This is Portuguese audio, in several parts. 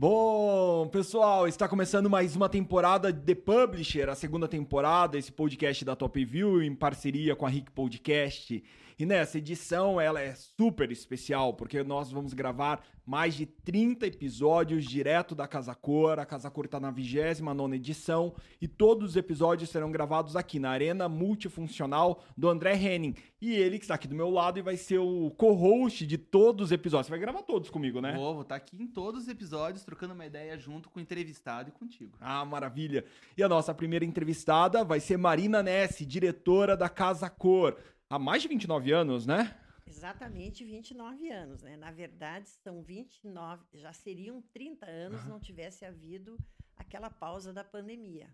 Bom, pessoal, está começando mais uma temporada de The Publisher, a segunda temporada, esse podcast da Top View em parceria com a Rick Podcast. E nessa edição ela é super especial, porque nós vamos gravar mais de 30 episódios direto da Casa Cor. A Casa Cor está na 29 edição e todos os episódios serão gravados aqui na Arena Multifuncional do André Henning. E ele que está aqui do meu lado e vai ser o co-host de todos os episódios. Você vai gravar todos comigo, né? Vou, vou estar aqui em todos os episódios, trocando uma ideia junto com o entrevistado e contigo. Ah, maravilha. E a nossa primeira entrevistada vai ser Marina Nessi, diretora da Casa Cor há mais de 29 anos, né? Exatamente 29 anos, né? Na verdade, são 29, já seriam 30 anos uhum. não tivesse havido aquela pausa da pandemia.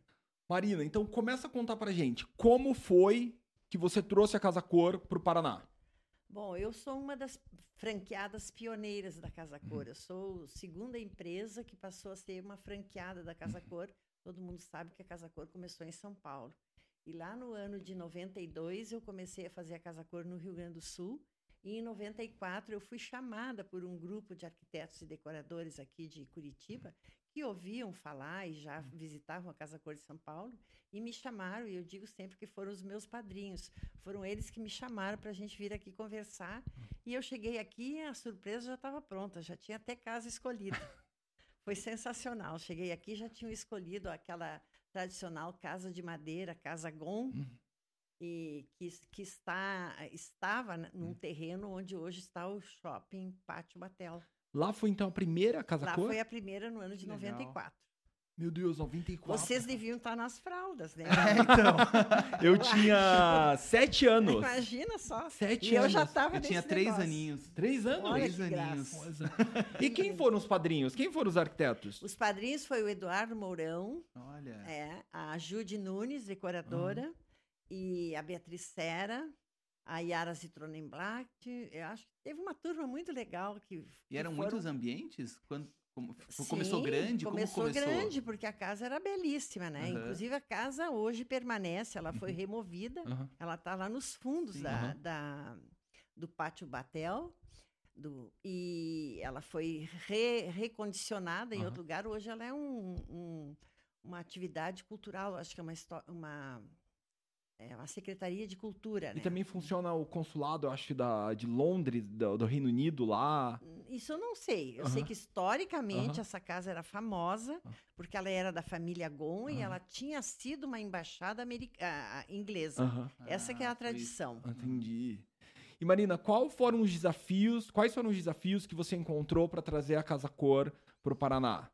Marina, então começa a contar pra gente como foi que você trouxe a Casa Cor para o Paraná. Bom, eu sou uma das franqueadas pioneiras da Casa Cor. Uhum. Eu sou a segunda empresa que passou a ser uma franqueada da Casa uhum. Cor. Todo mundo sabe que a Casa Cor começou em São Paulo. E lá no ano de 92 eu comecei a fazer a Casa Cor no Rio Grande do Sul. E em 94 eu fui chamada por um grupo de arquitetos e decoradores aqui de Curitiba que ouviam falar e já visitavam a Casa Cor de São Paulo e me chamaram, e eu digo sempre que foram os meus padrinhos. Foram eles que me chamaram para a gente vir aqui conversar. E eu cheguei aqui e a surpresa já estava pronta, já tinha até casa escolhida. Foi sensacional. Cheguei aqui já tinham escolhido aquela tradicional casa de madeira, Casa Gon, uhum. e que, que está, estava num uhum. terreno onde hoje está o shopping Pátio Batel. Lá foi então a primeira casa Lá cor? foi a primeira no ano de Legal. 94. Meu Deus, 94. Vocês deviam estar nas fraldas, né? É, então. eu tinha sete anos. Imagina só. Sete e anos. eu já estava Eu tinha três negócio. aninhos. Três anos? Olha três aninhos. e quem foram os padrinhos? Quem foram os arquitetos? Os padrinhos foi o Eduardo Mourão. Olha. É, a Jude Nunes, decoradora. Uhum. E a Beatriz Sera a Yara Zitronenblatt. Eu acho que teve uma turma muito legal que. E eram foram... muitos ambientes? Quando, como, Sim, começou grande? Começou, começou grande, porque a casa era belíssima, né? Uhum. Inclusive, a casa hoje permanece, ela foi uhum. removida, uhum. ela está lá nos fundos da, da, do pátio Batel. Do, e ela foi re, recondicionada em outro lugar. Hoje ela é um, um, uma atividade cultural, acho que é uma, uma é uma Secretaria de Cultura. E né? também funciona o consulado, acho, da, de Londres, do, do Reino Unido lá. Isso eu não sei. Eu sei que historicamente essa casa era famosa, porque ela era da família Gon e ela tinha sido uma embaixada americana, inglesa. Essa ah, que é a ah, tradição. Entendi. E Marina, qual foram os desafios? Quais foram os desafios que você encontrou para trazer a Casa Cor para o Paraná?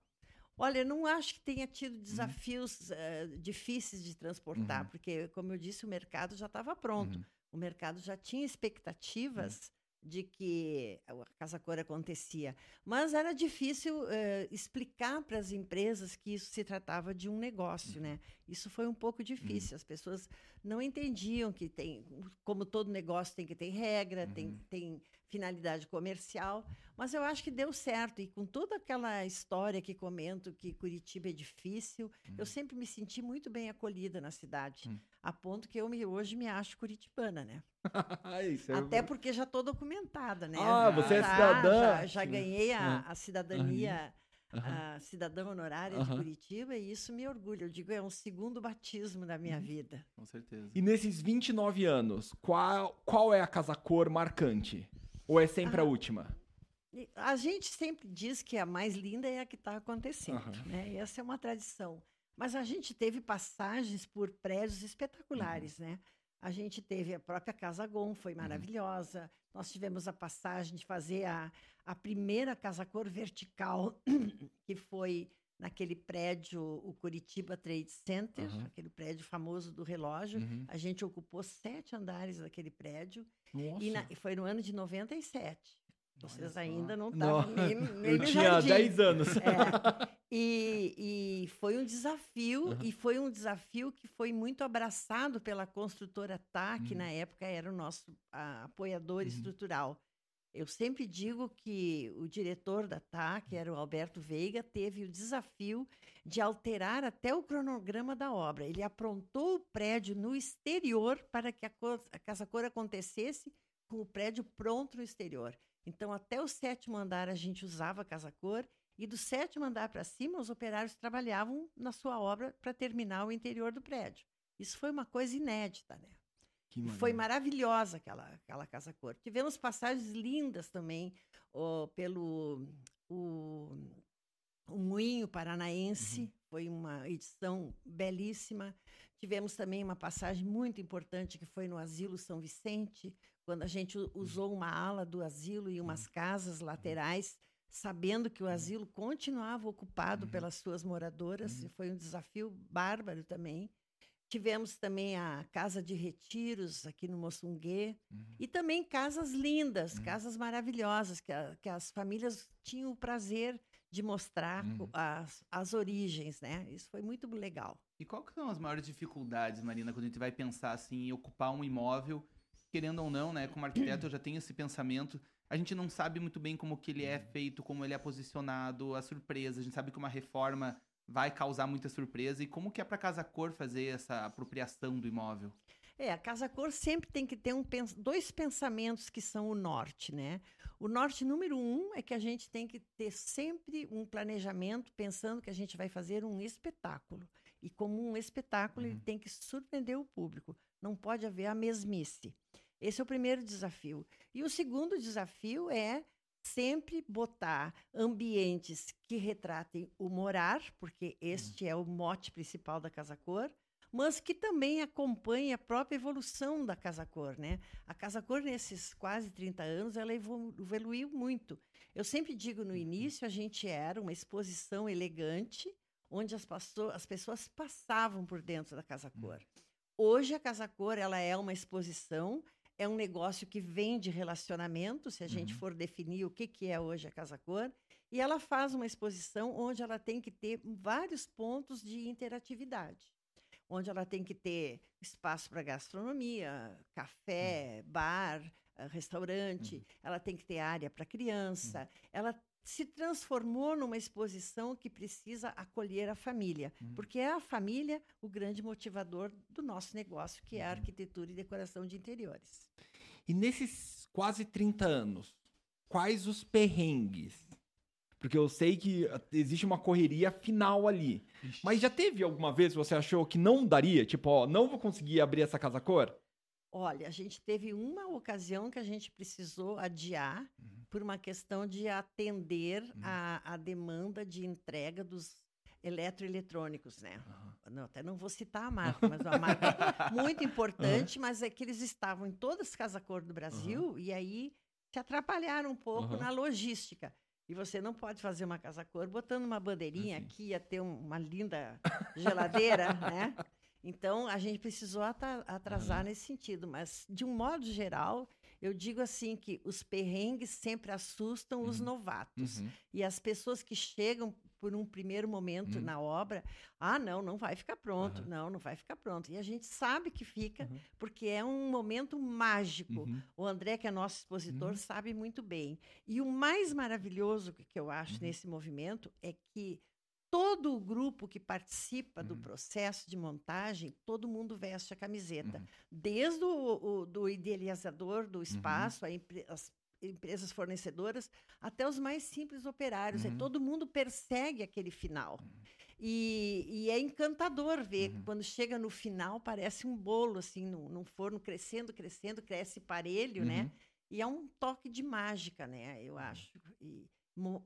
Olha, não acho que tenha tido uhum. desafios uhum. uh, difíceis de transportar, uhum. porque, como eu disse, o mercado já estava pronto. Uhum. O mercado já tinha expectativas de que a Casa Cor acontecia. Mas era difícil uh, explicar para as empresas que isso se tratava de um negócio, né? Isso foi um pouco difícil. Uhum. As pessoas não entendiam que tem, como todo negócio tem que ter regra, uhum. tem, tem finalidade comercial, mas eu acho que deu certo. E com toda aquela história que comento que Curitiba é difícil, uhum. eu sempre me senti muito bem acolhida na cidade, uhum. a ponto que eu me, hoje me acho curitibana, né? é Até porque já estou documentada, né? Ah, você é cidadã? Já, já ganhei a, a cidadania. Uhum. a cidadã honorária uhum. de Curitiba, e isso me orgulha. Eu digo, é um segundo batismo da minha uhum. vida. Com certeza. E nesses 29 anos, qual, qual é a casa cor marcante? Ou é sempre ah, a última? A gente sempre diz que a mais linda é a que está acontecendo, uhum. né? essa é uma tradição. Mas a gente teve passagens por prédios espetaculares, uhum. né? A gente teve a própria Casa Gon, foi uhum. maravilhosa. Uhum. Nós tivemos a passagem de fazer a, a primeira Casa Cor vertical, que foi naquele prédio, o Curitiba Trade Center, uhum. aquele prédio famoso do relógio. Uhum. A gente ocupou sete andares daquele prédio. Nossa. E, na, foi no ano de 97. Vocês ainda não estavam nem, nem Eu tinha 10 anos. É. E, e, foi um desafio, uhum. e foi um desafio que foi muito abraçado pela construtora TAC, uhum. que na época era o nosso a, apoiador uhum. estrutural. Eu sempre digo que o diretor da TAC, era o Alberto Veiga, teve o desafio de alterar até o cronograma da obra. Ele aprontou o prédio no exterior para que a, cor, a Casa Cor acontecesse com o prédio pronto no exterior. Então, até o sétimo andar a gente usava Casa Cor E do sétimo andar para cima, os operários trabalhavam na sua obra para terminar o interior do prédio. Isso foi uma coisa inédita, né? Que Foi maravilhosa aquela, aquela casa cor. Tivemos passagens lindas também pelo o, o Moinho Paranaense, foi uma edição belíssima. Tivemos também uma passagem muito importante que foi no Asilo São Vicente, quando a gente u- usou uma ala do asilo e umas casas laterais, sabendo que o asilo continuava ocupado Uhum. pelas suas moradoras, Uhum. e foi um desafio bárbaro também. Tivemos também a Casa de Retiros aqui no Moçunguê. Uhum. E também casas lindas, Uhum. casas maravilhosas, que, a- que as famílias tinham o prazer de mostrar Uhum. as, as origens, né? Isso foi muito legal. E qual que são as maiores dificuldades, Marina, quando a gente vai pensar assim em ocupar um imóvel, querendo ou não, né? Como arquiteto eu já tenho esse pensamento. A gente não sabe muito bem como que ele é feito, como ele é posicionado, a surpresa. A gente sabe que uma reforma vai causar muita surpresa e como que é para casa cor fazer essa apropriação do imóvel. É, a Casa Cor sempre tem que ter um dois pensamentos que são o norte, né? O norte número um é que a gente tem que ter sempre um planejamento pensando que a gente vai fazer um espetáculo. E como um espetáculo, ele Uhum. tem que surpreender o público. Não pode haver a mesmice. Esse é o primeiro desafio. E o segundo desafio é sempre botar ambientes que retratem o morar, porque este é o mote principal da Casa Cor, mas que também acompanhe a própria evolução da Casa Cor, né? A Casa Cor, nesses quase 30 anos, ela evolu- evoluiu muito. Eu sempre digo, no início, a gente era uma exposição elegante, onde as, as pessoas passavam por dentro da Casa Cor. Hoje, a Casa Cor, ela é uma exposição, é um negócio que vem de relacionamento, se a gente Uhum. for definir o que, que é hoje a Casa Cor, e ela faz uma exposição onde ela tem que ter vários pontos de interatividade onde ela tem que ter espaço para gastronomia, café, bar, eh, restaurante, Uhum. ela tem que ter área para criança. Ela se transformou numa exposição que precisa acolher a família, Uhum. porque é a família o grande motivador do nosso negócio, que é a Uhum. arquitetura e decoração de interiores. E nesses quase 30 anos, quais os perrengues? Porque eu sei que existe uma correria final ali. Mas já teve alguma vez que você achou que não daria? Tipo, ó, não vou conseguir abrir essa casa cor? Olha, a gente teve uma ocasião que a gente precisou adiar Uhum. por uma questão de atender a, a demanda de entrega dos eletroeletrônicos, né? Não, até não vou citar a marca, mas uma marca muito importante, mas é que eles estavam em todas as casas cor do Brasil e aí se atrapalharam um pouco na logística. E você não pode fazer uma casa cor botando uma bandeirinha Assim. aqui, ia ter um- uma linda geladeira, né? Então, a gente precisou atrasar nesse sentido, mas de um modo geral, eu digo assim que os perrengues sempre assustam os Uhum. novatos. Uhum. E as pessoas que chegam por um primeiro momento Uhum. na obra, ah, não, não vai ficar pronto, Aham. não, não vai ficar pronto. E a gente sabe que fica, Uhum. porque é um momento mágico. Uhum. O André, que é nosso expositor, Uhum. sabe muito bem. E o mais maravilhoso que eu acho Uhum. nesse movimento é que todo o grupo que participa do Uhum. processo de montagem, todo mundo veste a camiseta. Uhum. Desde o, o- do idealizador do espaço, a empre- as empresas fornecedoras, até os mais simples operários. Uhum. E todo mundo persegue aquele final. E, e é encantador ver Uhum. quando chega no final, parece um bolo, assim, num, num forno crescendo, crescendo, cresce parelho, né? Uhum. E é um toque de mágica, né? Eu acho. E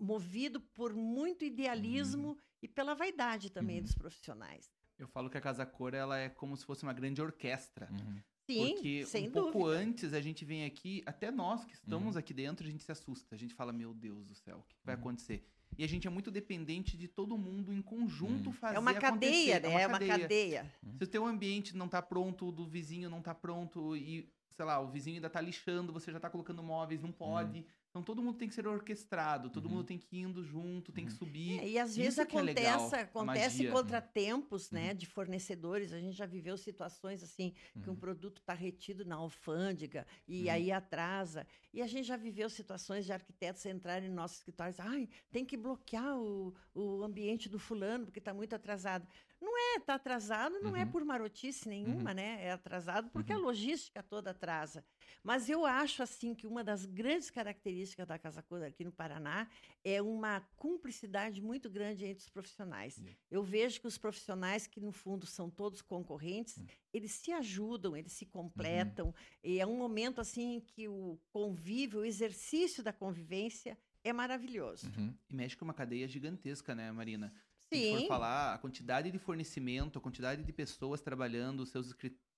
movido por muito idealismo e pela vaidade também Uhum. dos profissionais. Eu falo que a Casa Cor ela é como se fosse uma grande orquestra. Uhum. Sim, Porque sem um dúvida. pouco antes a gente vem aqui, até nós que estamos Uhum. aqui dentro, a gente se assusta. A gente fala, meu Deus do céu, o que vai Uhum. acontecer? E a gente é muito dependente de todo mundo em conjunto Uhum. fazer É uma cadeia, acontecer. né? É uma cadeia. Se o teu ambiente não tá pronto, o do vizinho não tá pronto e, sei lá, o vizinho ainda tá lixando, você já tá colocando móveis, não pode. Então todo mundo tem que ser orquestrado, todo Uhum. mundo tem que ir indo junto, tem que Uhum. subir. É, e às vezes Isso que é legal, acontece, acontece contratempos, né, Uhum. de fornecedores. A gente já viveu situações assim que um Uhum. produto está retido na alfândega e Uhum. aí atrasa. E a gente já viveu situações de arquitetos entrarem em nossos escritórios, ai, tem que bloquear o, o ambiente do fulano porque está muito atrasado. Não é, tá atrasado, não é por marotice nenhuma, né? É atrasado porque a logística toda atrasa. Mas eu acho, assim, que uma das grandes características da Casa Cor aqui no Paraná é uma cumplicidade muito grande entre os profissionais. Yeah. Eu vejo que os profissionais, que no fundo são todos concorrentes, Hum. eles se ajudam, eles Uhum. se completam. E é um momento, assim, que o convívio, o exercício da convivência é maravilhoso. Uhum. E mexe com uma cadeia gigantesca, né, Marina? Se Sim. for falar, a quantidade de fornecimento, a quantidade de pessoas trabalhando, seus,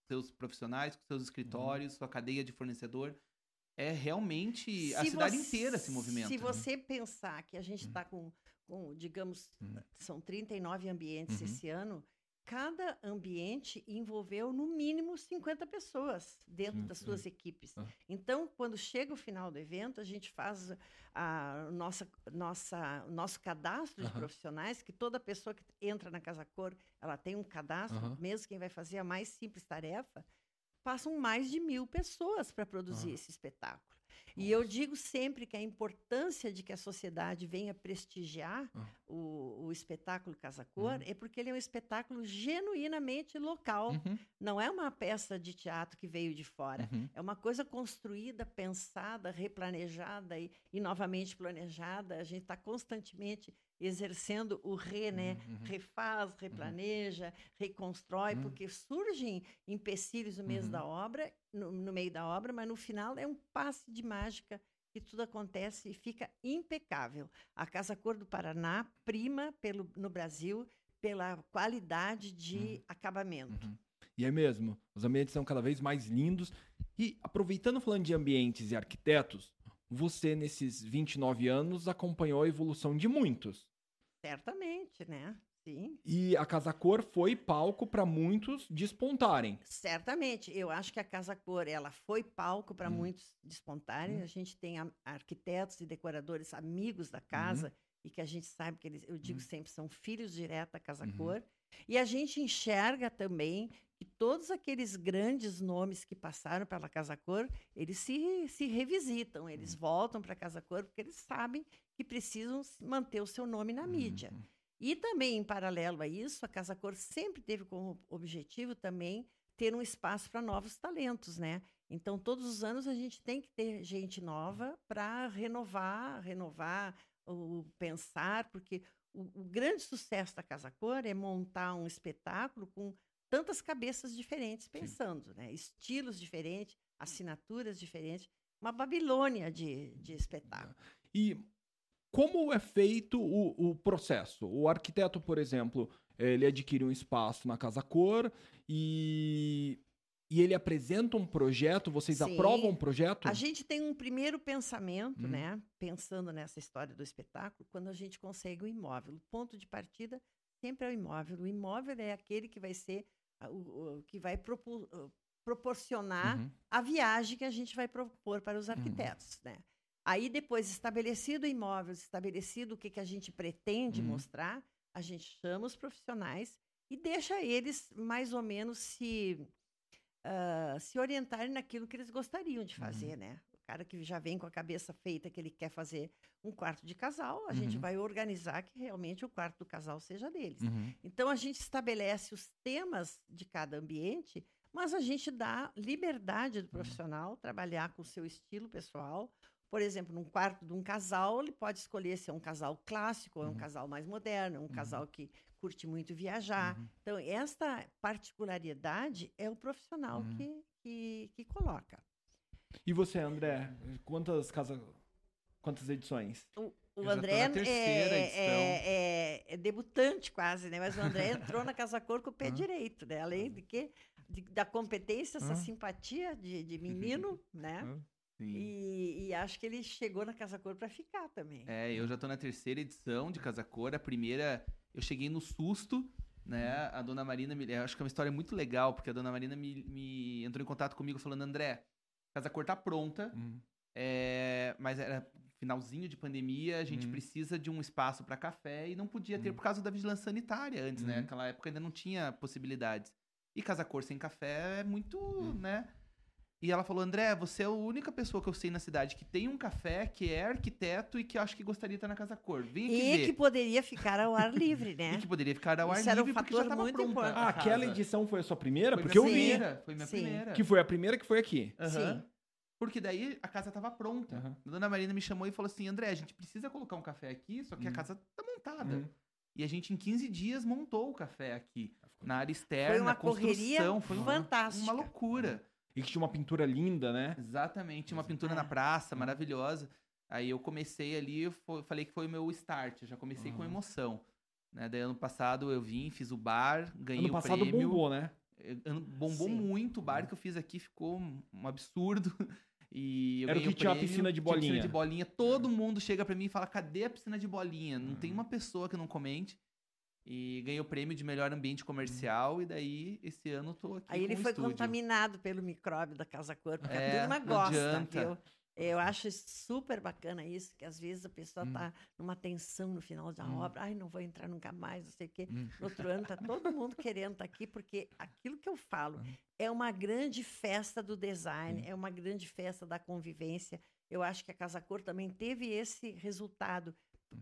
seus profissionais, seus escritórios, sua cadeia de fornecedor, é realmente a Se cidade você- inteira se movimenta. Se você pensar que a gente Uhum. está com, com, digamos, Uhum. são 39 ambientes Uhum. esse ano, cada ambiente envolveu no mínimo 50 pessoas dentro das suas equipes. Ah. Então, quando chega o final do evento, a gente faz a nossa, nossa, nosso cadastro de profissionais, que toda pessoa que entra na Casa Cor, ela tem um cadastro, mesmo quem vai fazer a mais simples tarefa, passam mais de mil pessoas para produzir Ah. esse espetáculo. E eu digo sempre que a importância de que a sociedade venha prestigiar Ah. o, o espetáculo Casa Cor Uhum. é porque ele é um espetáculo genuinamente local. Uhum. Não é uma peça de teatro que veio de fora. Uhum. É uma coisa construída, pensada, replanejada e, e novamente planejada. A gente está constantemente exercendo o re, né? Uhum. Refaz, replaneja, reconstrói, Uhum. porque surgem empecilhos no mês Uhum. da obra, no, no meio da obra, mas no final é um passe de mágica que tudo acontece e fica impecável. A Casa Cor do Paraná prima pelo, no Brasil pela qualidade de Uhum. acabamento. Uhum. E é mesmo, os ambientes são cada vez mais lindos. E aproveitando falando de ambientes e arquitetos, você nesses 29 anos acompanhou a evolução de muitos. Certamente, né? Sim. E a Casa Cor foi palco para muitos despontarem. Certamente, eu acho que a Casa Cor ela foi palco para Hum. muitos despontarem. Hum. A gente tem arquitetos e decoradores amigos da casa e que a gente sabe que eles, eu digo Hum. sempre, são filhos direto da Casa Uhum. Cor. E a gente enxerga também que todos aqueles grandes nomes que passaram pela Casa Cor, eles se, se revisitam, eles Hum. voltam para a Casa Cor porque eles sabem que precisam manter o seu nome na mídia. Uhum. E também, em paralelo a isso, a Casa Cor sempre teve como objetivo também ter um espaço para novos talentos, né? Então, todos os anos a gente tem que ter gente nova para renovar, renovar o pensar, porque o, o grande sucesso da Casa Cor é montar um espetáculo com tantas cabeças diferentes pensando, né? Estilos diferentes, assinaturas diferentes, uma Babilônia de, de espetáculo. E como é feito o, o processo? O arquiteto, por exemplo, ele adquire um espaço na Casa Cor e, e ele apresenta um projeto, vocês Sim. aprovam um projeto? A gente tem um primeiro pensamento, Hum. né? Pensando nessa história do espetáculo, quando a gente consegue o imóvel. O ponto de partida sempre é o imóvel. O imóvel é aquele que vai ser o, o- que vai propo- ah, proporcionar Uhum. a viagem que a gente vai propor para Uhum. os arquitetos, né? Aí depois estabelecido o imóvel, estabelecido o que, que a gente pretende Uhum. mostrar, a gente chama os profissionais e deixa eles mais ou menos se ah, se orientarem naquilo que eles gostariam de Uhum. fazer, né? O cara que já vem com a cabeça feita que ele quer fazer um quarto de casal, a gente Uhum. vai organizar que realmente o quarto do casal seja deles. Uhum. Então a gente estabelece os temas de cada ambiente, mas a gente dá liberdade Uhum. do profissional trabalhar com o seu estilo pessoal. Por exemplo, num quarto de um casal, ele pode escolher se é um casal clássico, ou é um Uhum. casal mais moderno, um casal que curte muito viajar. Uhum. Então, esta particularidade é o profissional Uhum. que, que, que coloca. E você, André, quantas casas, quantas edições? O, o André é, edição. é- é- é debutante quase, né? Mas o André entrou na Casa Cor com o pé direito, né? Além de que de- da competência, essa simpatia de, de menino, né? E, e acho que ele chegou na Casa Cor para ficar também. É, eu já tô na terceira edição de Casa Cor. A primeira, eu cheguei no susto, né? A dona Marina, me, eu acho que é uma história muito legal, porque a dona Marina me, me entrou em contato comigo falando: André, Casa Cor tá pronta, Uhum. é, mas era finalzinho de pandemia, a gente Uhum. precisa de um espaço para café e não podia ter Uhum. por causa da vigilância sanitária antes, né? Uhum. Naquela época ainda não tinha possibilidades. E Casa Cor sem café é muito, Uhum. né? E ela falou, André, você é a única pessoa que eu sei na cidade que tem um café, que é arquiteto e que eu acho que gostaria de estar na Casa Cor. Vem aqui E ver. que poderia ficar ao ar livre, né? E que poderia ficar ao ar Isso era um livre porque já fator estava muito pronta. importante. Ah, aquela casa. edição foi a sua primeira? Foi Porque minha eu vi. primeira, Foi minha Sim. primeira. Que foi a primeira que foi aqui. Aham. Sim. Porque daí a casa tava pronta. Aham. A dona Marina me chamou e falou assim: André, a gente precisa colocar um café aqui, só que a Uhum. casa tá montada. Uhum. E a gente, em 15 dias, montou o café aqui. Na área externa, Foi uma construção. correria foi uma- fantástica. Uma loucura. E que tinha uma pintura linda, né? Exatamente. Uma pintura É. na praça, Uhum. maravilhosa. Aí eu comecei ali, eu falei que foi o meu start. Eu já comecei com Uhum. emoção. Né? Daí ano passado eu vim, fiz o bar, ganhei ano o passado prêmio. bombou, né? Ano- Bombou Sim. muito o bar Uhum. que eu fiz aqui, ficou um absurdo. E eu Era o que tinha a piscina de tinha piscina bolinha. de bolinha. Todo mundo chega pra mim e fala: cadê a piscina de bolinha? Não tem uma pessoa que não comente. E ganhei o prêmio de melhor ambiente comercial. E daí, esse ano, tô aqui. Aí ele foi estúdio. contaminado pelo micróbio da casa cor, porque É, a turma gosta, adianta. viu? Eu acho super bacana isso, que às vezes a pessoa Hum. tá numa tensão no final da Hum. obra, ai, não vou entrar nunca mais, não sei o quê. Hum. No outro ano tá todo mundo querendo estar aqui, porque aquilo que eu falo Hum. é uma grande festa do design, é uma grande festa da convivência. Eu acho que a Casa Cor também teve esse resultado.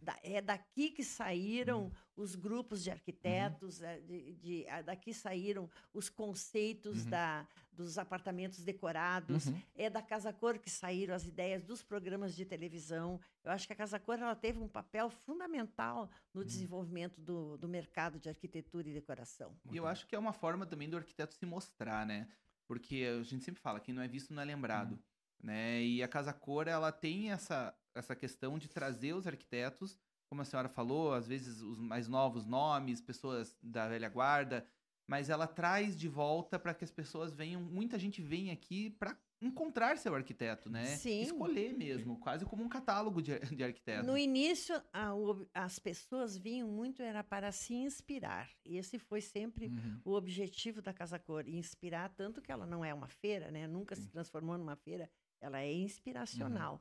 Da- é daqui que saíram os grupos de arquitetos, é, de, de- é daqui saíram os conceitos Uhum. da, dos apartamentos decorados, Uhum. é da Casa Cor que saíram as ideias dos programas de televisão. Eu acho que a Casa Cor ela teve um papel fundamental no Uhum. desenvolvimento do, do mercado de arquitetura e decoração. E eu acho que é uma forma também do arquiteto se mostrar, né? Porque a gente sempre fala, quem não é visto não é lembrado. Uhum. Né? E a Casa Cor, ela tem essa, essa questão de trazer os arquitetos, como a senhora falou, às vezes os mais novos nomes, pessoas da velha guarda, mas ela traz de volta para que as pessoas venham, muita gente vem aqui para encontrar seu arquiteto, né? Sim. Escolher mesmo, quase como um catálogo de, de arquiteto. No início, a- o as pessoas vinham muito era para se inspirar. Esse foi sempre Uhum. o objetivo da Casa Cor, inspirar tanto que ela não é uma feira, né? Nunca se transformou numa feira, ela é inspiracional.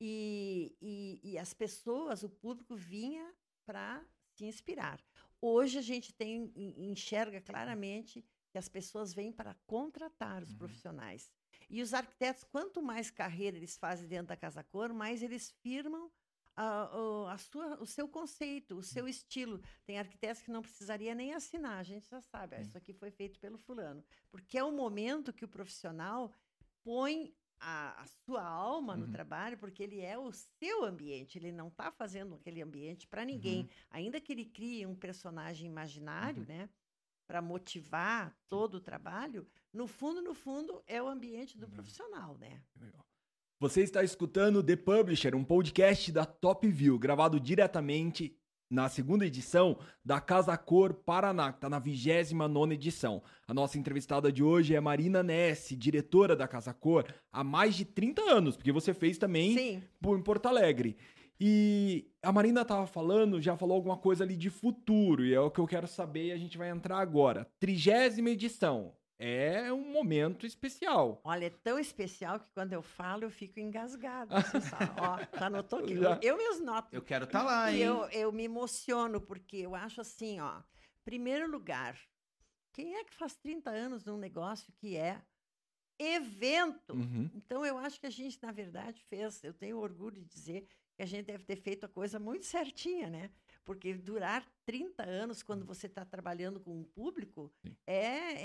E, e, e as pessoas, o público vinha para se inspirar. Hoje a gente tem en- enxerga claramente que as pessoas vêm para contratar os Uhum. profissionais. E os arquitetos, quanto mais carreira eles fazem dentro da Casa Cor, mais eles firmam a, a sua, o seu conceito, o seu estilo. Tem arquitetos que não precisaria nem assinar, a gente já sabe, ah, isso aqui foi feito pelo fulano. Porque é o momento que o profissional põe a, a sua alma no Uhum. trabalho, porque ele é o seu ambiente, ele não está fazendo aquele ambiente para ninguém. Uhum. Ainda que ele crie um personagem imaginário, Uhum. né? Para motivar todo o trabalho, no fundo, no fundo, é o ambiente do Uhum. profissional, né? Legal. Você está escutando The Publisher, um podcast da Top View, gravado diretamente na segunda edição da Casa Cor Paraná, que está na 29 edição. A nossa entrevistada de hoje é Marina Nesse, diretora da Casa Cor há mais de 30 anos, porque você fez também Sim. em Porto Alegre. E a Marina estava falando, já falou alguma coisa ali de futuro, e é o que eu quero saber e a gente vai entrar agora. Trigésima edição. É um momento especial. Olha, é tão especial que quando eu falo, eu fico engasgada. Você sabe. Ó, já notou que Já. eu, eu mesmo noto. Eu quero estar lá, E hein? eu, eu me emociono, porque eu acho assim, ó. Primeiro lugar, quem é que faz 30 anos num negócio que é evento? Uhum. Então, eu acho que a gente, na verdade, fez. Eu tenho orgulho de dizer que a gente deve ter feito a coisa muito certinha, né? Porque durar 30 anos quando você está trabalhando com um público é, é,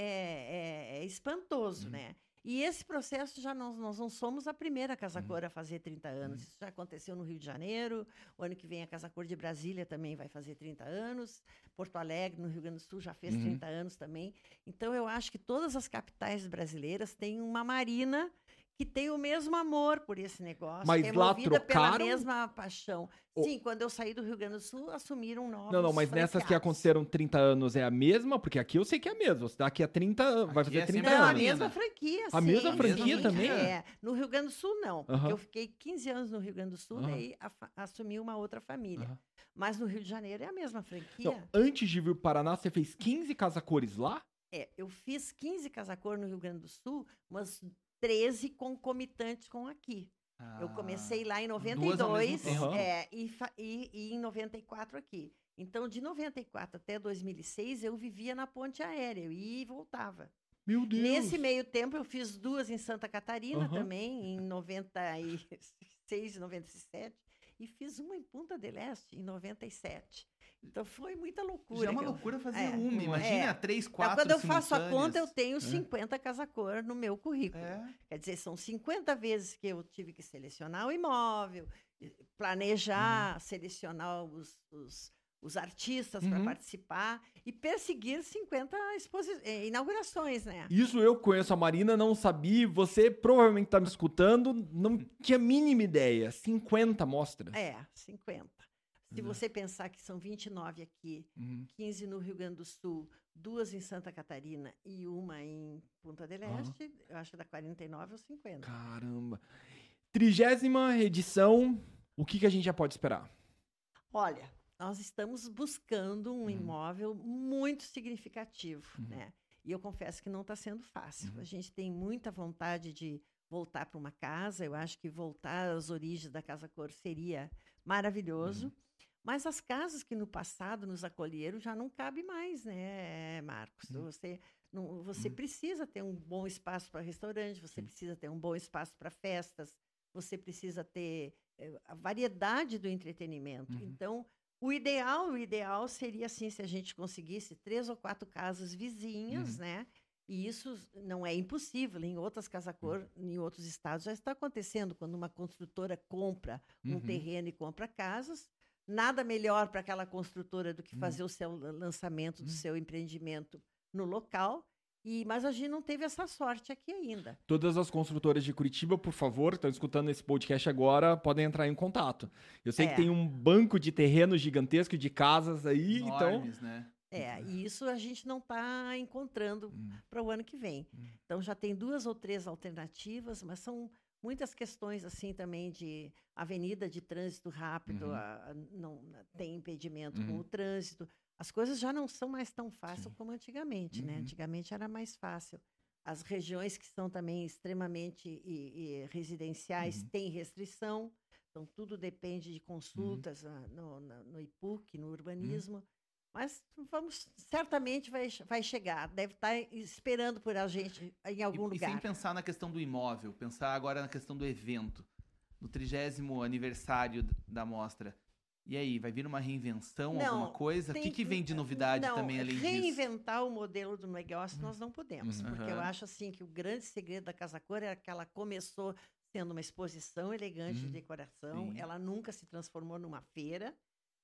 é- é espantoso, Uhum. né? E esse processo já nós, nós não somos a primeira Casa Uhum. Cor a fazer 30 anos. Isso já aconteceu no Rio de Janeiro. O ano que vem a Casa Cor de Brasília também vai fazer 30 anos. Porto Alegre, no Rio Grande do Sul, já fez Uhum. 30 anos também. Então eu acho que todas as capitais brasileiras têm uma marina que tem o mesmo amor por esse negócio, Mas que é lá movida pela trocaram? mesma paixão. Sim, quando eu saí do Rio Grande do Sul, assumiram novos Não, não, mas nessas que franqueados. aconteceram 30 anos é a mesma? Porque aqui eu sei que é a mesma. Daqui a 30, vai Aqui fazer é 30 sempre Não, a anos. Mesma franquia, A sim, mesma franquia sim, também? É. No Rio Grande do Sul, não. Porque Aham. eu fiquei 15 anos no Rio Grande do Sul, Aham. daí a fa- assumi uma outra família. Aham. Mas no Rio de Janeiro é a mesma franquia. Não, antes de vir pro Paraná, você fez 15 casa-cores lá? É, eu fiz 15 casacor no Rio Grande do Sul, mas 13 concomitantes com aqui. Eu Ah, comecei lá em duas ao mesmo 92 tempo. Aham. é, e, e- e em 94 aqui. Então, de 94 até 2006, eu vivia na ponte aérea, eu ia e voltava. Meu Deus. Nesse meio tempo, eu fiz duas em Santa Catarina Aham. também, em 96 e 97. E fiz uma em Punta del Este, em 97. Então foi muita loucura. Já é uma loucura fazer É. uma. É. Imagina três, Então, quatro quando eu faço a conta, eu tenho 50 casa-cor no meu currículo. É. Quer dizer, são 50 vezes que eu tive que selecionar o imóvel, planejar, selecionar os, os, os artistas para Uhum. participar e perseguir 50 exposi- eh, inaugurações, né? Isso eu conheço a Marina, não sabia. Você provavelmente tá me escutando, não tinha a mínima ideia. 50 mostras. É, 50. Se Uhum. você pensar que são 29 aqui, Uhum. 15 no Rio Grande do Sul, duas em Santa Catarina e uma em Punta del. Este, eu acho que dá 49 ou 50. Caramba. Trigésima edição, o que, que a gente já pode esperar? Olha, nós estamos buscando um Uhum. imóvel muito significativo, Uhum. né? E eu confesso que não está sendo fácil. Uhum. A gente tem muita vontade de voltar para uma casa. Eu acho que voltar às origens da Casa Cor seria maravilhoso. Uhum. Mas as casas que no passado nos acolheram já não cabe mais, né, Marcos? Uhum. Você, não, você Uhum. precisa ter um bom espaço para restaurante, você precisa ter um bom espaço para festas, você precisa ter eh, a variedade do entretenimento. Uhum. Então, o ideal, o ideal seria assim, se a gente conseguisse três ou quatro casas vizinhas, Uhum. né? E isso não é impossível. Em outras casacor, Uhum. em outros estados já está acontecendo quando uma construtora compra um Uhum. terreno e compra casas. Nada melhor para aquela construtora do que Uhum. fazer o seu lan- lançamento do Uhum. seu empreendimento no local. E mas a gente não teve essa sorte aqui ainda. Todas as construtoras de Curitiba, por favor, que estão escutando esse podcast agora, podem entrar em contato. Eu sei É. que tem um banco de terreno gigantesco de casas aí, então. Enormes, né? É, e isso a gente não está encontrando Hum, para o ano que vem. Hum. Então já tem duas ou três alternativas, mas são muitas questões assim também de avenida de trânsito rápido, Uhum. a- a- não tem impedimento com Uhum. o trânsito. As coisas já não são mais tão fáceis Sim. como antigamente, né? Uhum. Antigamente era mais fácil. As regiões que são também extremamente e- e residenciais Uhum. têm restrição, então tudo depende de consultas ah, no, na- no IPUC, no urbanismo. Mas vamos, certamente vai, vai chegar, deve estar esperando por a gente em algum e, e sem lugar. pensar na questão do imóvel, pensar agora na questão do evento, no trigésimo aniversário da mostra. E aí, vai vir uma reinvenção, Não, alguma coisa? O que, que vem de novidade não, também além disso? Reinventar o modelo do negócio nós não podemos, Uhum. porque eu Aham. acho assim que o grande segredo da Casa Cor é que ela começou sendo uma exposição elegante de Uhum. decoração, Sim. ela nunca se transformou numa feira,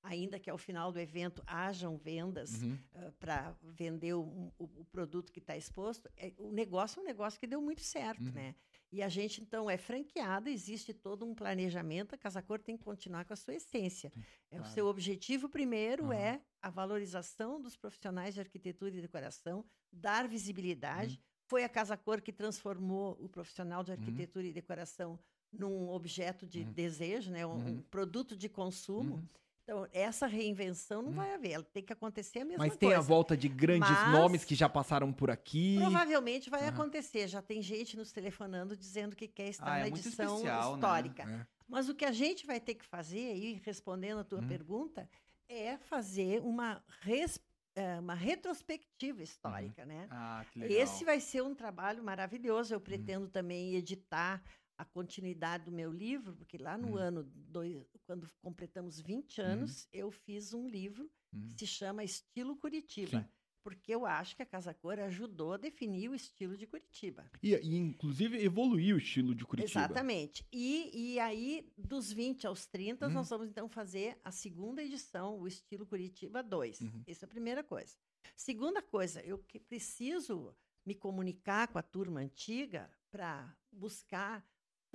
ainda que ao final do evento hajam vendas uhum. para vender o, o- o produto que está exposto. É, o negócio é um negócio que deu muito certo, Uhum. né? E a gente, então, é franqueada, existe todo um planejamento, a Casa Cor tem que continuar com a sua essência. É, claro. O seu objetivo primeiro Aham. é a valorização dos profissionais de arquitetura e decoração, dar visibilidade. Foi a Casa Cor que transformou o profissional de arquitetura e decoração num objeto de Uhum. desejo, né? um, Uhum. produto de consumo. Uhum. Então, essa reinvenção não Uhum. vai haver, ela tem que acontecer a mesma Mas coisa. tem a volta de grandes Mas- nomes que já passaram por aqui. Provavelmente vai Aham. acontecer. Já tem gente nos telefonando dizendo que quer estar Ah, é na muito edição especial, né? histórica. É. Mas o que a gente vai ter que fazer, aí respondendo a tua Uhum. pergunta, é fazer uma, res- eh, uma retrospectiva histórica, né? Ah, que legal. Esse vai ser um trabalho maravilhoso. Uhum. Eu pretendo também editar a continuidade do meu livro, porque lá no Uhum. ano, dois, quando completamos 20 anos, eu fiz um livro Uhum. que se chama Estilo Curitiba. Sim. Porque eu acho que a Casa Cor ajudou a definir o estilo de Curitiba. E, e, inclusive, evoluiu o estilo de Curitiba. Exatamente. E, e aí, dos 20 aos 30, Uhum. nós vamos então fazer a segunda edição, o Estilo Curitiba 2. Uhum. Essa é a primeira coisa. Segunda coisa, eu que preciso me comunicar com a turma antiga para buscar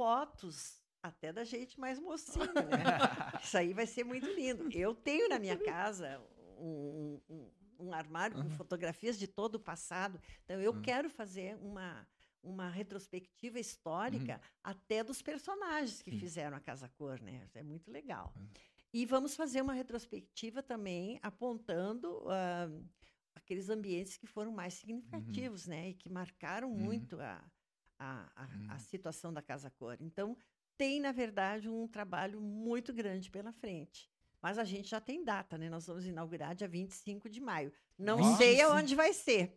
fotos até da gente mais mocinha, né? Isso aí vai ser muito lindo. Eu tenho na minha casa um, um- um armário com Aham. fotografias de todo o passado. Então, eu Uhum. quero fazer uma, uma retrospectiva histórica até dos personagens que Sim. fizeram a Casa Cor, né? É muito legal. Uhum. E vamos fazer uma retrospectiva também apontando ah, aqueles ambientes que foram mais significativos, né? E que marcaram Uhum. muito a, a, a, a Uhum. situação da Casa Cor. Então, tem, na verdade, um trabalho muito grande pela frente. Mas a gente já tem data, né? Nós vamos inaugurar dia 25 de maio. Não Nossa. sei aonde vai ser.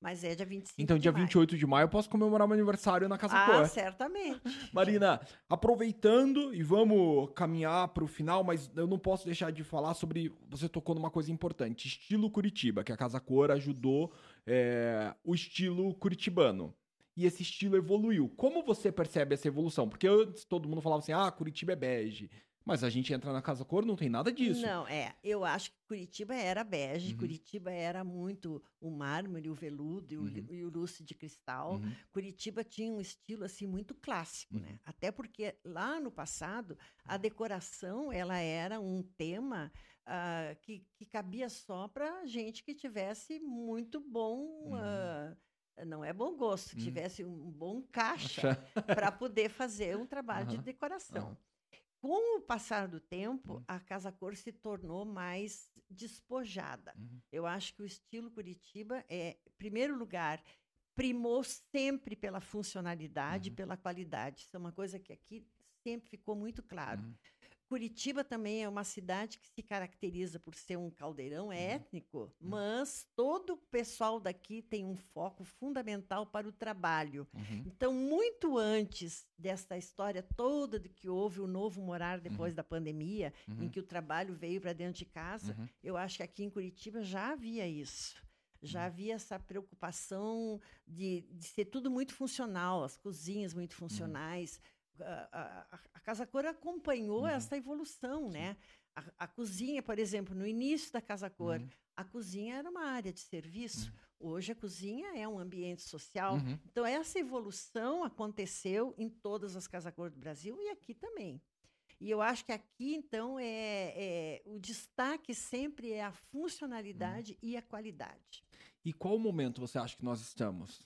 Mas é dia 25 Então, de dia maio. 28 de maio, eu posso comemorar meu aniversário na Casa Ah, Cor. certamente. Marina, aproveitando e vamos caminhar para o final, mas eu não posso deixar de falar sobre. Você tocou numa coisa importante: estilo Curitiba, que a Casa Cor ajudou é, o estilo curitibano. E esse estilo evoluiu. Como você percebe essa evolução? Porque antes todo mundo falava assim: ah, Curitiba é bege. Mas a gente entra na Casa Cor, não tem nada disso. Não, é. Eu acho que Curitiba era bege, Uhum. Curitiba era muito o mármore, o veludo e o, Uhum. e o luce de cristal. Uhum. Curitiba tinha um estilo assim muito clássico, Uhum. né? Até porque lá no passado a decoração ela era um tema ah, que, que cabia só para gente que tivesse muito bom, Uhum. Não é bom gosto, que Uhum. tivesse um bom caixa para poder fazer um trabalho de Aham, decoração. Com o passar do tempo, Uhum. a Casa Cor se tornou mais despojada. Uhum. Eu acho que o estilo Curitiba é, em primeiro lugar, primou sempre pela funcionalidade, Uhum. pela qualidade. Isso é uma coisa que aqui sempre ficou muito claro. Uhum. Curitiba também é uma cidade que se caracteriza por ser um Uhum. caldeirão étnico, mas todo o pessoal daqui tem um foco fundamental para o trabalho. Uhum. Então, muito antes desta história toda de que houve o novo morar depois da pandemia, em Uhum. que o trabalho veio para dentro de casa, Uhum. eu acho que aqui em Curitiba já havia isso. Já Uhum. havia essa preocupação de, de ser tudo muito funcional, as cozinhas muito Uhum. funcionais. A, a- a- a Casa Cor acompanhou Uhum. essa evolução, né? A, a cozinha, por exemplo, no início da Casa Cor, Uhum. a cozinha era uma área de serviço. Hoje a cozinha é um ambiente social. Uhum. Então, essa evolução aconteceu em todas as Casa Cor do Brasil e aqui também. E eu acho que aqui, então, é, é- o destaque sempre é a funcionalidade Uhum. e a qualidade. E qual momento você acha que nós estamos?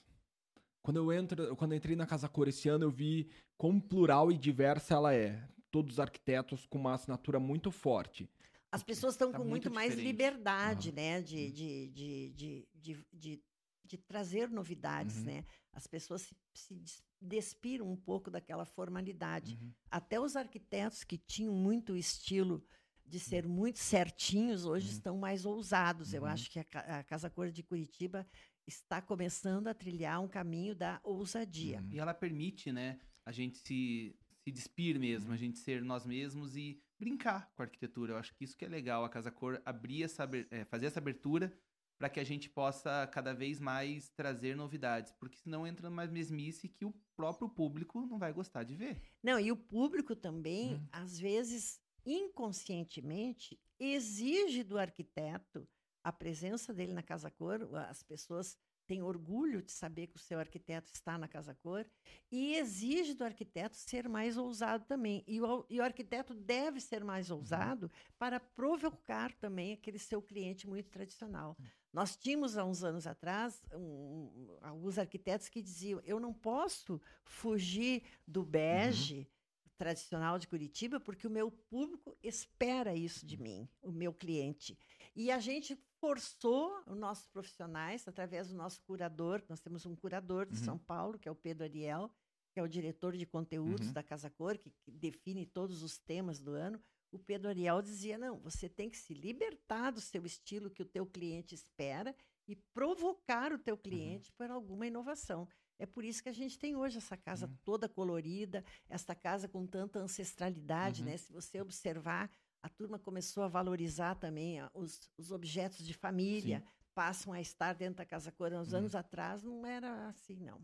Quando eu entro, quando eu entrei na Casa Cor esse ano, eu vi quão plural e diversa ela é. Todos os arquitetos com uma assinatura muito forte. As pessoas estão Tá com muito muito mais liberdade, né? De, Uhum. de, de, de, de, de, de trazer novidades, Uhum. né? As pessoas se, se des- despiram um pouco daquela formalidade. Uhum. Até os arquitetos que tinham muito estilo de ser muito certinhos, hoje Uhum. estão mais ousados. Eu Uhum. acho que a, a Casa Cor de Curitiba está começando a trilhar um caminho da ousadia. Uhum. E ela permite, né, a gente se, se despir mesmo, a gente ser nós mesmos e brincar com a arquitetura. Eu acho que isso que é legal, a Casa Cor abrir essa, é, fazer essa abertura para que a gente possa cada vez mais trazer novidades, porque senão entra mais mesmice que o próprio público não vai gostar de ver. Não, e o público também, Uhum. às vezes, inconscientemente, exige do arquiteto a presença dele na Casa Cor. As pessoas têm orgulho de saber que o seu arquiteto está na Casa Cor e exige do arquiteto ser mais ousado também. E o, e o arquiteto deve ser mais ousado para provocar também aquele seu cliente muito tradicional. Nós tínhamos, há uns anos atrás, um- alguns arquitetos que diziam: eu não posso fugir do bege tradicional de Curitiba, porque o meu público espera isso de mim, o meu cliente. E a gente forçou os nossos profissionais, através do nosso curador, nós temos um curador de Uhum. São Paulo, que é o Pedro Ariel, que é o diretor de conteúdos Uhum. da Casa Cor, que, que define todos os temas do ano. O Pedro Ariel dizia: não, você tem que se libertar do seu estilo que o teu cliente espera e provocar o teu cliente por alguma inovação. É por isso que a gente tem hoje essa casa Uhum. toda colorida, esta casa com tanta ancestralidade, Uhum. né? Se você observar, a turma começou a valorizar também os, os objetos de família, passam a estar dentro da Casa Cor. Uns Uhum. anos atrás não era assim, não.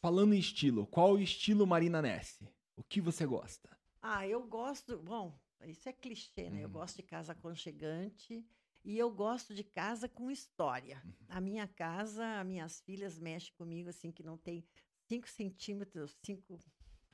Falando em estilo, qual o estilo Marina Nesse? O que você gosta? Ah, eu gosto. Bom, isso é clichê, né? Eu Uhum. gosto de casa aconchegante e eu gosto de casa com história. Uhum. A minha casa, as minhas filhas mexem comigo assim, que não tem 5 centímetros, 5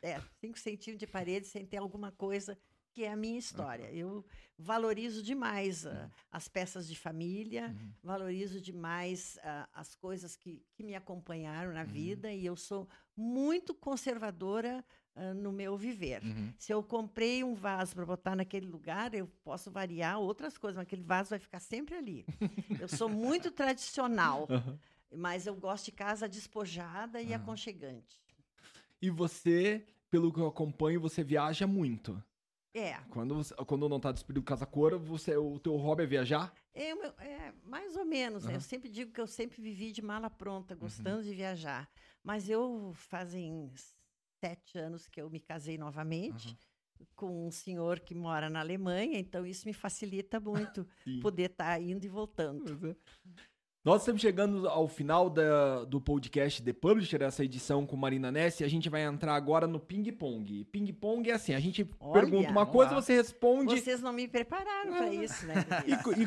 é, cinco centímetros de parede sem ter alguma coisa que é a minha história. Eu valorizo demais ah, as peças de família, Uhum. valorizo demais ah, as coisas que, que me acompanharam na Uhum. vida e eu sou muito conservadora ah, no meu viver. Uhum. Se eu comprei um vaso para botar naquele lugar, eu posso variar outras coisas, mas aquele vaso vai ficar sempre ali. Eu sou muito tradicional, mas eu gosto de casa despojada e aconchegante. E você, pelo que eu acompanho, você viaja muito. É. Quando, você- quando não tá despedido casa cor, você, o teu hobby é viajar? É, o meu- é, mais ou menos, né? Aham. Eu sempre digo que eu sempre vivi de mala pronta, gostando de viajar. Mas eu fazem sete anos que eu me casei novamente com um senhor que mora na Alemanha, então isso me facilita muito poder estar indo e voltando. É. Nós estamos chegando ao final da- do podcast The Publisher, essa edição com Marina Ness, e a gente vai entrar agora no ping-pong. Ping-pong é assim, a gente Olha, pergunta uma vamos coisa, lá. você responde... Vocês não me prepararam para isso, né?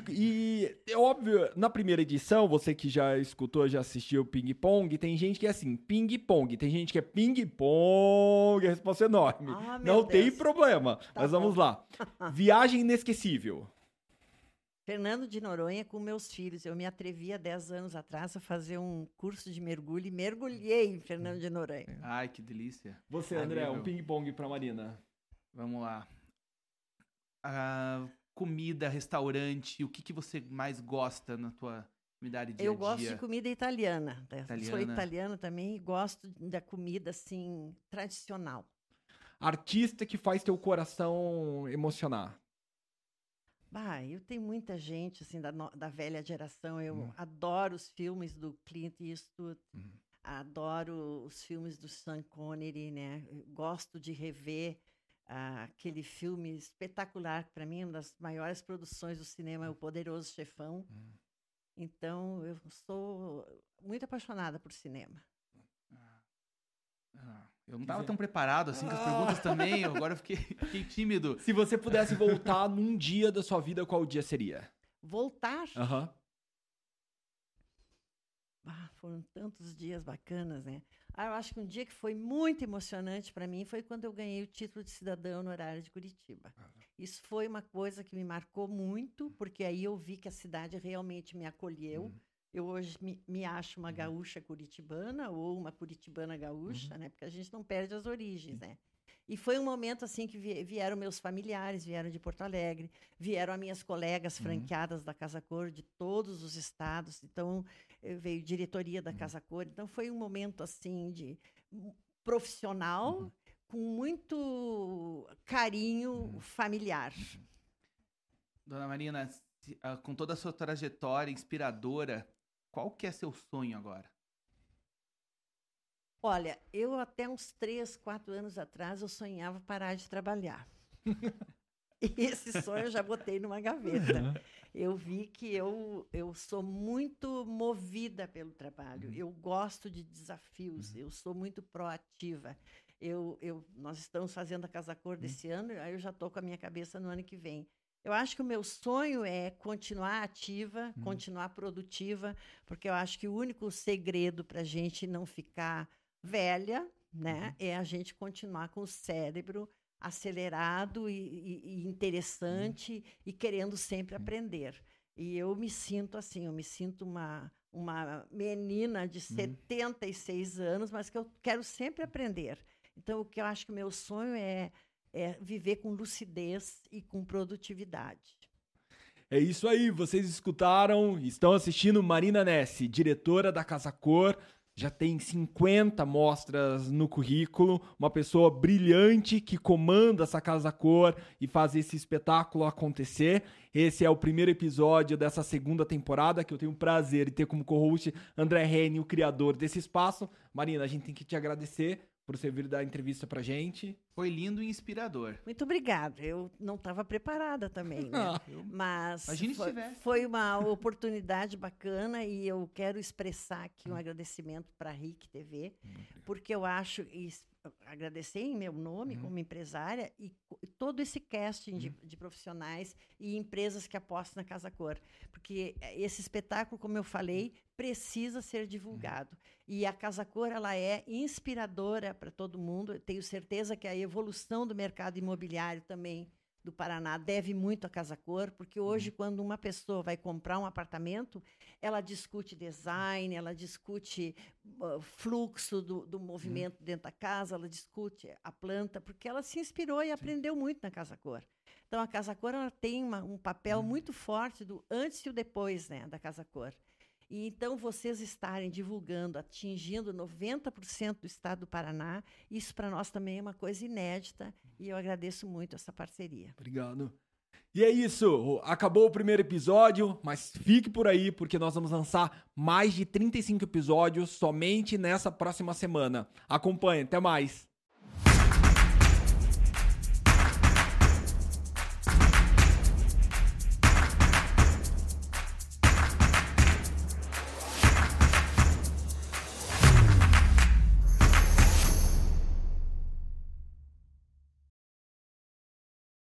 E, e- e é óbvio, na primeira edição, você que já escutou, já assistiu o ping-pong, tem gente que é assim, ping-pong, tem gente que é ping-pong, a resposta é enorme. Ah, Não tem Deus. problema, Tá mas vamos bom. lá. Viagem inesquecível. Fernando de Noronha com meus filhos. Eu me atrevi há 10 anos atrás a fazer um curso de mergulho e mergulhei em Fernando de Noronha. Ai, que delícia. Você, André, um ping-pong pra Marina. Vamos lá. Ah, comida, restaurante, o que, que você mais gosta na tua atividade dia Eu a gosto de comida italiana. né? Sou Italiana. italiana também e gosto da comida assim tradicional. Artista que faz teu coração emocionar. Bah, eu tenho muita gente assim da, da velha geração. Eu Hum. adoro os filmes do Clint Eastwood. Uhum. Adoro os filmes do Sean Connery, né? Eu gosto de rever ah, aquele filme espetacular que para mim é uma das maiores produções do cinema, é O Poderoso Chefão. Hum. Então eu sou muito apaixonada por cinema. Ah, eu não tava Quiser. tão preparado assim com as Ah. perguntas também, agora eu fiquei, fiquei tímido. Se você pudesse voltar num dia da sua vida, qual dia seria? Voltar, Aham. ah, foram tantos dias bacanas, né? Ah, eu acho que um dia que foi muito emocionante para mim foi quando eu ganhei o título de cidadão no horário de Curitiba. Isso foi uma coisa que me marcou muito, porque aí eu vi que a cidade realmente me acolheu. Eu hoje me, me acho uma gaúcha curitibana ou uma curitibana gaúcha, né? Porque a gente não perde as origens, né? E foi um momento assim que vie- vieram meus familiares, vieram de Porto Alegre, vieram as minhas colegas franqueadas da Casa Cor de todos os estados. Então eh, veio diretoria da Casa Cor. Então foi um momento assim de profissional com muito carinho familiar. Dona Marina, ah, com toda a sua trajetória inspiradora, qual que é seu sonho agora? Olha, eu até uns três, quatro anos atrás eu sonhava parar de trabalhar. e esse sonho eu já botei numa gaveta. Eu vi que eu, eu sou muito movida pelo trabalho. Eu gosto de desafios. Eu sou muito proativa. Eu, eu, nós estamos fazendo a Casa Cor desse ano, aí eu já estou com a minha cabeça no ano que vem. Eu acho que o meu sonho é continuar ativa, continuar produtiva, porque eu acho que o único segredo para a gente não ficar velha, né, é a gente continuar com o cérebro acelerado e, e- e interessante e querendo sempre aprender. E eu me sinto assim, eu me sinto uma, uma menina de 76 anos, mas que eu quero sempre aprender. Então, o que eu acho que o meu sonho é, é viver com lucidez e com produtividade. É isso aí, vocês escutaram, estão assistindo Marina Nessi, diretora da Casa Cor, já tem 50 mostras no currículo, uma pessoa brilhante que comanda essa Casa Cor e faz esse espetáculo acontecer. Esse é o primeiro episódio dessa segunda temporada, que eu tenho o prazer de ter como co-host André Reni, o criador desse espaço. Marina, a gente tem que te agradecer por você vir dar a entrevista pra gente. Foi lindo e inspirador. Muito obrigada. Eu não estava preparada também, né? Mas Imagine se foi, foi uma oportunidade bacana e eu quero expressar aqui um agradecimento para a RIC TV, porque eu acho, agradecer em meu nome como empresária e todo esse casting de, de profissionais e empresas que apostam na Casa Cor. Porque eh, esse espetáculo, como eu falei, precisa ser divulgado. E a Casa Cor, ela é inspiradora para todo mundo. Eu tenho certeza que a evolução do mercado imobiliário também do Paraná deve muito à Casa Cor, porque hoje, quando uma pessoa vai comprar um apartamento, ela discute design, ela discute uh, fluxo do, do movimento dentro da casa, ela discute a planta, porque ela se inspirou e aprendeu muito na Casa Cor. Então, a Casa Cor ela tem uma- um papel muito forte do antes e o depois né, da Casa Cor. E então vocês estarem divulgando, atingindo 90% do estado do Paraná, isso para nós também é uma coisa inédita e eu agradeço muito essa parceria. Obrigado. E é isso, acabou o primeiro episódio, mas fique por aí porque nós vamos lançar mais de 35 episódios somente nessa próxima semana. Acompanhe, até mais.